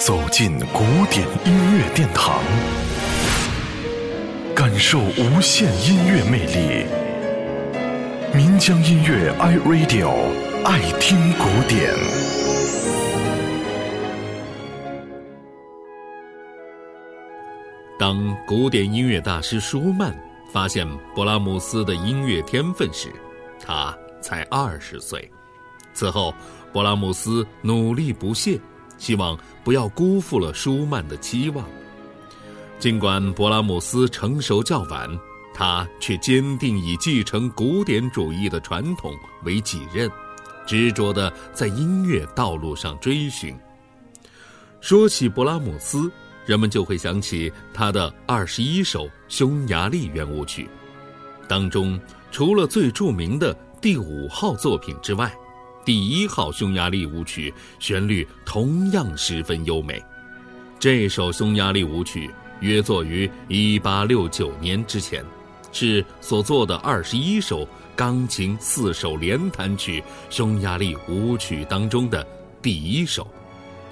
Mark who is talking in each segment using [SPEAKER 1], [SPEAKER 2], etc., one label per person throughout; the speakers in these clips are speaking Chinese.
[SPEAKER 1] 走进古典音乐殿堂，感受无限音乐魅力。民江音乐 iRadio 爱听古典。
[SPEAKER 2] 当古典音乐大师舒曼发现勃拉姆斯的音乐天分时，他才二十岁。此后，勃拉姆斯努力不懈，希望不要辜负了舒曼的期望。尽管勃拉姆斯成熟较晚，他却坚定以继承古典主义的传统为己任，执着地在音乐道路上追寻。说起勃拉姆斯，人们就会想起他的二十一首匈牙利圆舞曲，当中除了最著名的第五号作品之外，第一号匈牙利舞曲旋律同样十分优美。这首匈牙利舞曲约作于1869年之前，是所作的二十一首钢琴四手联弹曲匈牙利舞曲当中的第一首。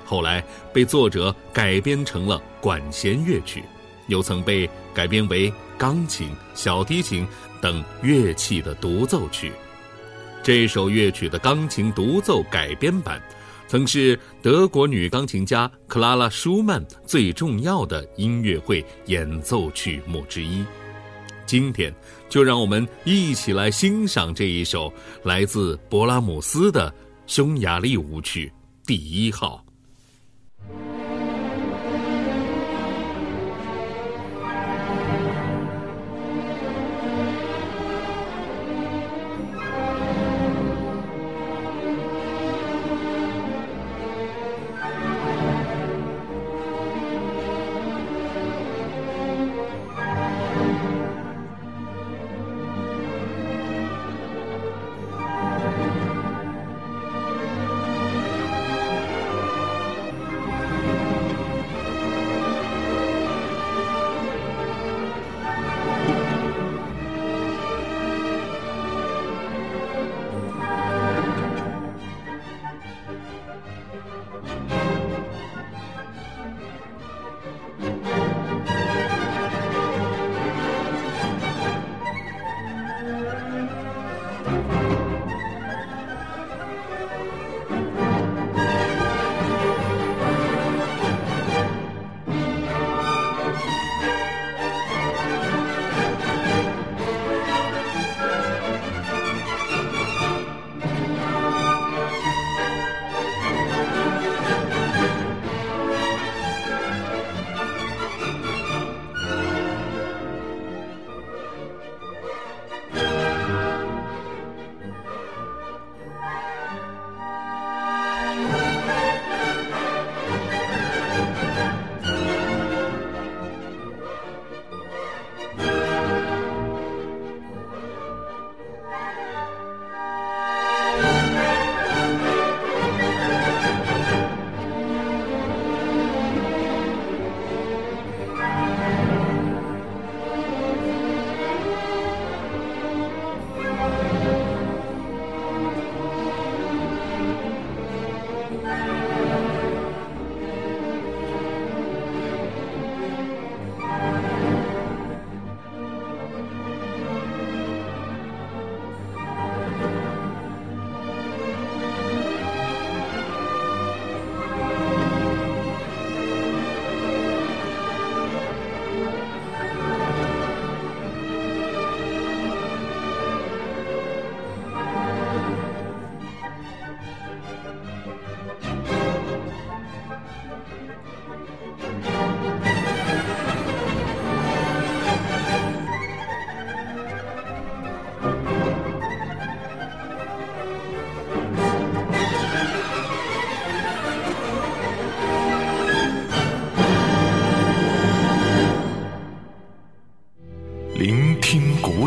[SPEAKER 2] 后来被作者改编成了管弦乐曲，又曾被改编为钢琴、小提琴等乐器的独奏曲。这首乐曲的钢琴独奏改编版，曾是德国女钢琴家克拉拉·舒曼最重要的音乐会演奏曲目之一。今天，就让我们一起来欣赏这一首来自勃拉姆斯的匈牙利舞曲第一号。